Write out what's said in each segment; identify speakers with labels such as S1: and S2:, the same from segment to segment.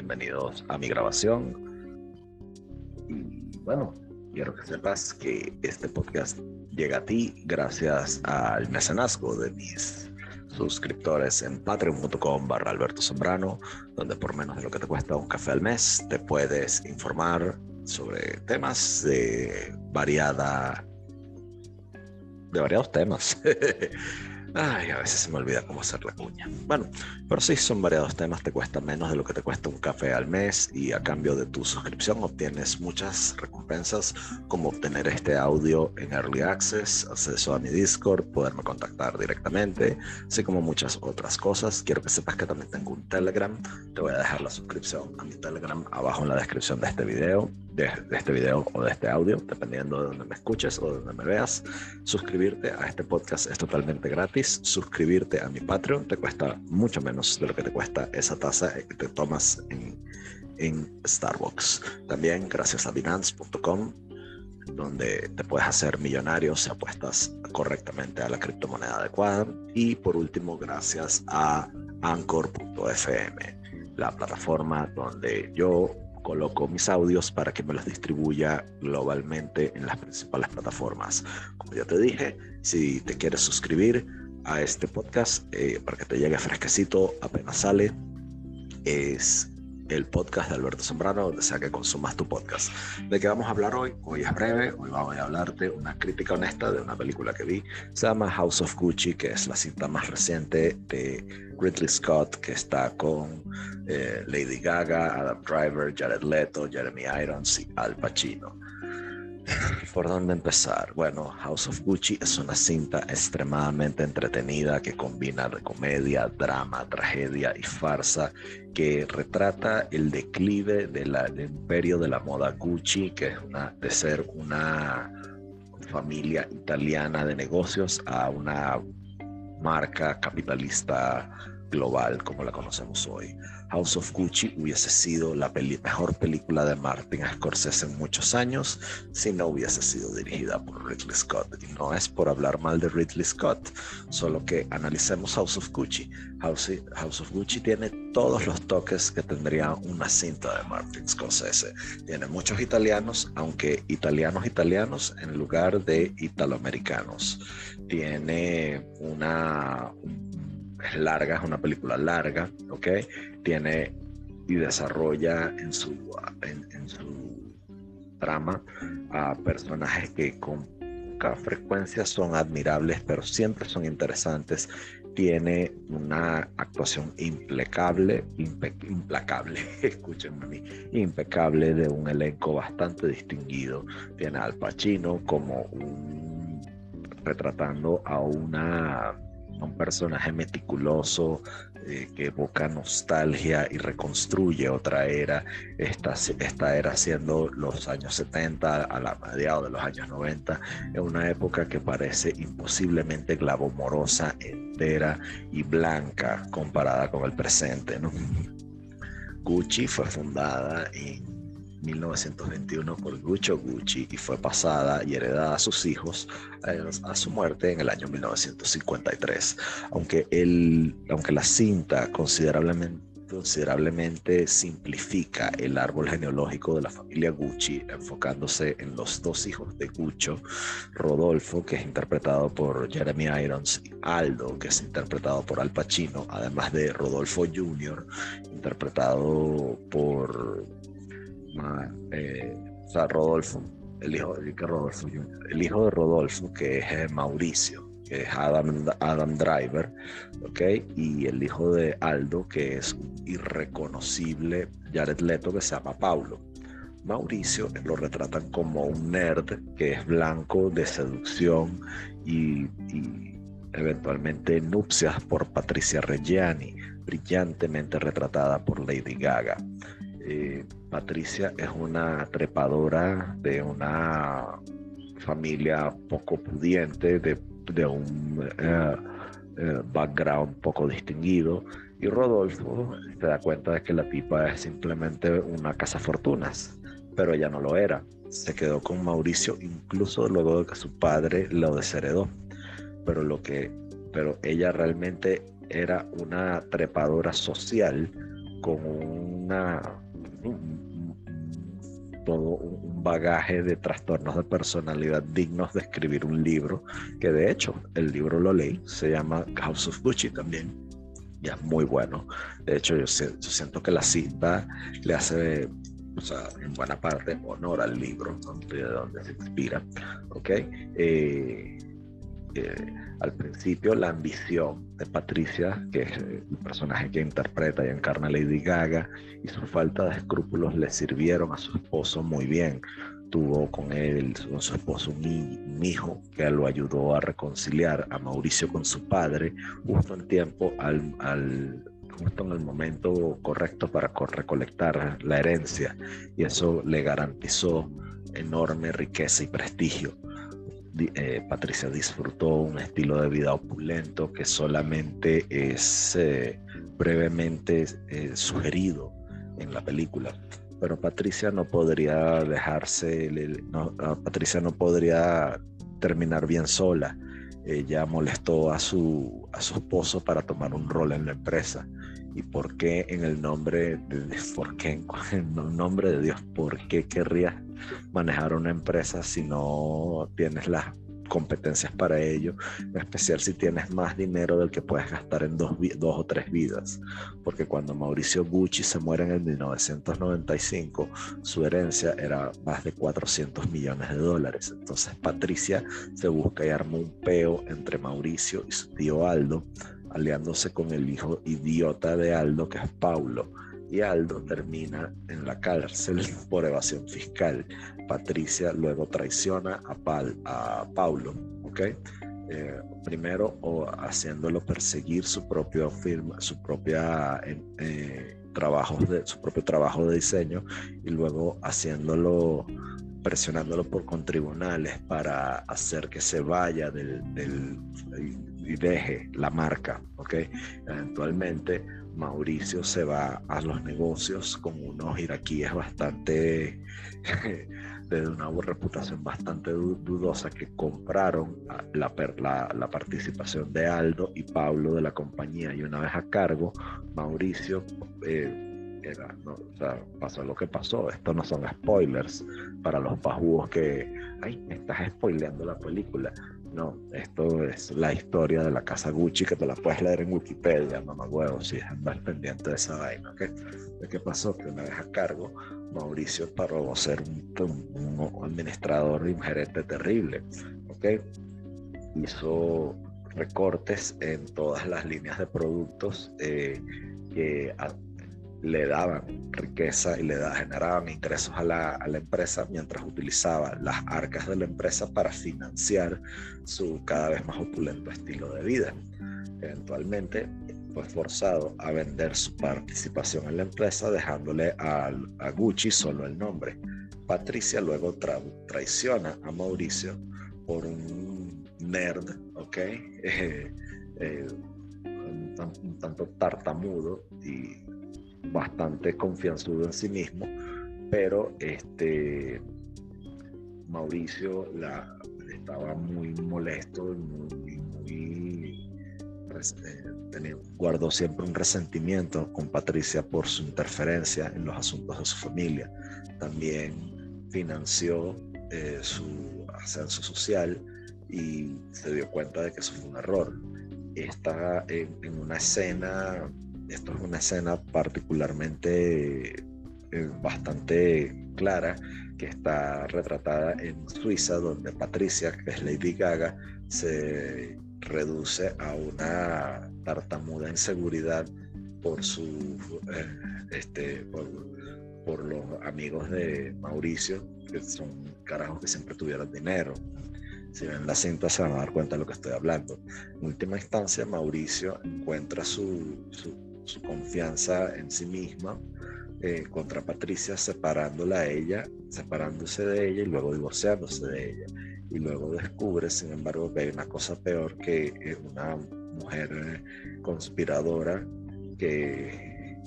S1: bienvenidos a mi grabación. Y bueno, quiero que sepas que este podcast llega a ti gracias al mecenazgo de mis suscriptores en patreon.com barra Alberto Zambrano, donde por menos de lo que te cuesta un café al mes te puedes informar sobre temas de variada de variados temas Ay, a veces se me olvida cómo hacer la cuña. Bueno, pero sí, son variados temas, te cuesta menos de lo que te cuesta un café al mes y a cambio de tu suscripción obtienes muchas recompensas como obtener este audio en Early Access, acceso a mi Discord, poderme contactar directamente, así como muchas otras cosas. Quiero que sepas que también tengo un Telegram, te voy a dejar la suscripción a mi Telegram abajo en la descripción de este video de, este video o de este audio, dependiendo de donde me escuches o de donde me veas. Suscribirte a este podcast es totalmente gratis. Suscribirte a mi Patreon te cuesta mucho menos de lo que te cuesta esa taza que te tomas en, en Starbucks. También gracias a Binance.com donde te puedes hacer millonario si apuestas correctamente a la criptomoneda adecuada. Y por último, gracias a Anchor.fm, la plataforma donde yo coloco mis audios para que me los distribuya globalmente en las principales plataformas. Como ya te dije, si te quieres suscribir a este podcast eh, para que te llegue fresquecito apenas sale, es el podcast de Alberto Zambrano, donde sea que consumas tu podcast. ¿De qué vamos a hablar hoy? Hoy es breve, hoy vamos a hablarte una crítica honesta de una película que vi. Se llama House of Gucci, que es la cinta más reciente de Ridley Scott, que está con eh, Lady Gaga, Adam Driver, Jared Leto, Jeremy Irons y Al Pacino. ¿Por dónde empezar? Bueno, House of Gucci es una cinta extremadamente entretenida que combina comedia, drama, tragedia y farsa que retrata el declive del imperio de la moda Gucci, que es una, de ser una familia italiana de negocios a una marca capitalista global como la conocemos hoy. House of Gucci hubiese sido la mejor película de Martin Scorsese en muchos años si no hubiese sido dirigida por Ridley Scott. Y no es por hablar mal de Ridley Scott, solo que analicemos House of Gucci. House, House of Gucci tiene todos los toques que tendría una cinta de Martin Scorsese. Tiene muchos italianos, aunque italianos italianos en lugar de italoamericanos. Tiene una es larga, es una película larga, ¿ok? Tiene y desarrolla en su, en, su trama a personajes que con poca frecuencia son admirables, pero siempre son interesantes. Tiene una actuación impecable, implacable, escúchenme a mí, impecable de un elenco bastante distinguido. Tiene Al Pacino como un retratando a una un personaje meticuloso eh, que evoca nostalgia y reconstruye otra era, esta, esta era siendo los años 70 a la mediados de los años 90, en una época que parece imposiblemente glamorosa, entera y blanca comparada con el presente. ¿no? Gucci fue fundada en 1921 por Guccio Gucci y fue pasada y heredada a sus hijos a, su muerte en el año 1953. Aunque, el, aunque la cinta considerablemente considerablemente simplifica el árbol genealógico de la familia Gucci, enfocándose en los dos hijos de Guccio, Rodolfo, que es interpretado por Jeremy Irons, y Aldo, que es interpretado por Al Pacino, además de Rodolfo Jr., interpretado por eh, o sea, Rodolfo, el hijo, de Rodolfo el hijo de Rodolfo, que es eh, Mauricio, que es Adam, Adam Driver. Y el hijo de Aldo, que es irreconocible Jared Leto, que se llama Paulo. Mauricio lo retratan como un nerd que es blanco de seducción y, y eventualmente nupcias por Patricia Reggiani, brillantemente retratada por Lady Gaga. Patricia es una trepadora de una familia poco pudiente, de, un eh, eh, background poco distinguido. Y Rodolfo se da cuenta de que la tipa es simplemente una casa fortunas, pero ella no lo era. Se quedó con Mauricio incluso luego de que su padre lo desheredó. Pero lo que, pero ella realmente era una trepadora social con un una, todo un bagaje de trastornos de personalidad dignos de escribir un libro, que de hecho el libro lo leí, se llama House of Gucci también, y es muy bueno. De hecho, yo, siento que la cita le hace, o sea, en buena parte honor al libro, de donde se inspira, ¿ok? Eh, al principio la ambición de Patricia, que es el personaje que interpreta y encarna Lady Gaga, y su falta de escrúpulos le sirvieron a su esposo muy bien. Tuvo con él, con su esposo, un, hijo que lo ayudó a reconciliar a Mauricio con su padre, justo en el momento correcto para recolectar la herencia, y eso le garantizó enorme riqueza y prestigio eh, Patricia disfrutó un estilo de vida opulento que solamente es eh, brevemente eh, sugerido en la película. Pero Patricia no podría dejarse, no, Patricia no podría terminar bien sola. Ella molestó a su, a su esposo para tomar un rol en la empresa. ¿Y por qué en el nombre de, por qué en el nombre de Dios? ¿Por qué querrías manejar una empresa si no tienes las competencias para ello, en especial si tienes más dinero del que puedes gastar en dos, dos o tres vidas, porque cuando Mauricio Gucci se muere en el 1995, su herencia era más de 400 millones de dólares. Entonces Patricia se busca y arma un peo entre Mauricio y su tío Aldo, aliándose con el hijo idiota de Aldo, que es Paulo y Aldo termina en la cárcel por evasión fiscal. Patricia luego traiciona a, a Paulo, ¿ok? Eh, primero haciéndolo perseguir su propio firma, su propia eh, de su propio trabajo de diseño y luego haciéndolo presionándolo por con tribunales para hacer que se vaya del y deje la marca, ¿ok? Eventualmente Mauricio se va a los negocios con unos iraquíes bastante, de una reputación bastante dudosa que compraron la, la, participación de Aldo y Pablo de la compañía y una vez a cargo, Mauricio... Eh, era, o sea, pasó lo que pasó. Esto no son spoilers para los pajúos que, ay, me estás spoileando la película. No, esto es la historia de la casa Gucci que te la puedes leer en Wikipedia, mamá huevo, si andar pendiente de esa vaina, ¿ok? ¿De qué pasó? Que una vez a cargo, Mauricio paró ser un, administrador de un gerente terrible, ¿ok? Hizo recortes en todas las líneas de productos eh, que le daban riqueza y le da, generaban ingresos a la, empresa mientras utilizaba las arcas de la empresa para financiar su cada vez más opulento estilo de vida. Eventualmente fue forzado a vender su participación en la empresa dejándole a, a Gucci solo el nombre. Patricia luego traiciona a Mauricio por un nerd, ¿ok? Eh, eh, un tanto tartamudo y bastante confianzudo en sí mismo, pero este Mauricio la, estaba muy molesto, muy, muy eh, guardó siempre un resentimiento con Patricia por su interferencia en los asuntos de su familia. También financió eh, su ascenso social y se dio cuenta de que eso fue un error. Está en una escena esto es una escena particularmente eh, bastante clara que está retratada en Suiza, donde Patricia, que es Lady Gaga, se reduce a una tartamuda inseguridad por su eh, este por, los amigos de Mauricio, que son carajos que siempre tuvieron dinero. Si ven la cinta se van a dar cuenta de lo que estoy hablando. En última instancia, Mauricio encuentra su, su su confianza en sí misma eh, contra Patricia, separándola a ella, separándose de ella y luego divorciándose de ella. Y luego descubre, sin embargo, que hay una cosa peor que una mujer eh, conspiradora que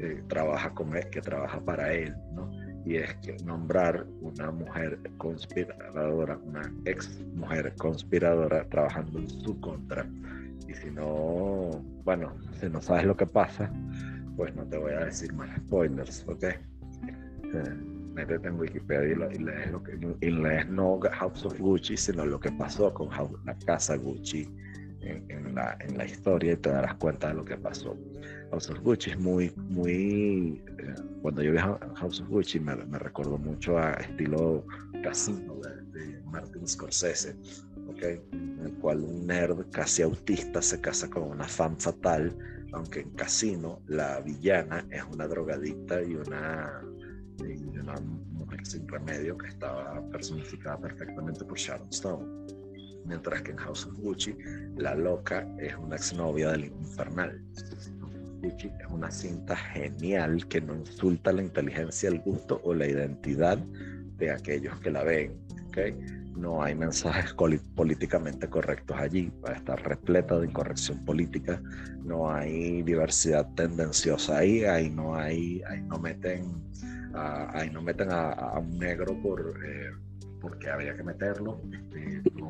S1: eh, trabaja que trabaja para él, ¿no? Y es que nombrar una mujer conspiradora, una ex mujer conspiradora trabajando en su contra y si no, bueno, si no sabes lo que pasa, pues no te voy a decir más spoilers, ¿ok? Eh, métete en Wikipedia y, lees lo que y lees no House of Gucci, sino lo que pasó con la casa Gucci en, la, en, la, historia y te darás cuenta de lo que pasó. House of Gucci es muy, muy. Eh, cuando yo vi House of Gucci me, me recordó mucho a estilo casino de Martin Scorsese, ¿okay? en el cual un nerd casi autista se casa con una fan fatal, aunque en casino la villana es una drogadicta y una, y una mujer sin remedio que estaba personificada perfectamente por Sharon Stone mientras que en House of Gucci la loca es una exnovia del infernal. Gucci es una cinta genial que no insulta la inteligencia, el gusto o la identidad de aquellos que la ven. ¿okay? No hay mensajes políticamente correctos allí, va a estar repleta de incorrección política, no hay diversidad tendenciosa ahí, ahí no hay, ahí no meten, a, ahí no meten a, un negro por eh, porque habría que meterlo. Este, no,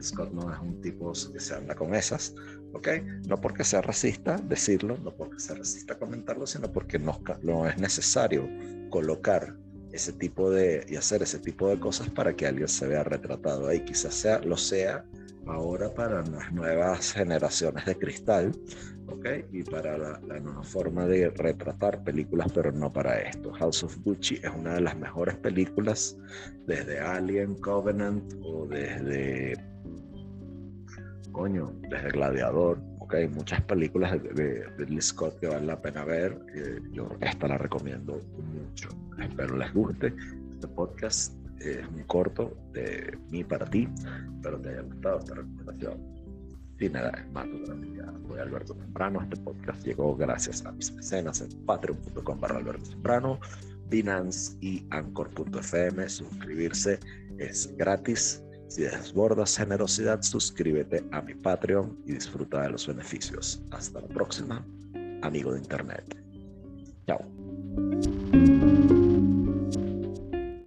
S1: Scott no es un tipo que se anda con esas, ¿ok? No porque sea racista decirlo, no porque sea racista comentarlo, sino porque no, no es necesario colocar ese tipo de y hacer ese tipo de cosas para que alguien se vea retratado ahí. Quizás sea, lo sea ahora para las nuevas generaciones de cristal, ¿ok? Y para la, nueva forma de retratar películas, pero no para esto. House of Gucci es una de las mejores películas desde Alien Covenant o desde, coño, desde Gladiador, ¿ok? Muchas películas de, de, Lee Scott que vale la pena ver. yo esta la recomiendo mucho. Espero les guste este podcast es un corto de mí para ti. Espero te haya gustado esta recomendación. Sin nada más, soy Alberto Temprano. Este podcast llegó gracias a mis mecenas en patreon.com barra Alberto Temprano, Binance y Anchor.fm. Suscribirse es gratis. Si desbordas generosidad, suscríbete a mi Patreon y disfruta de los beneficios. Hasta la próxima, amigo de Internet. Chao.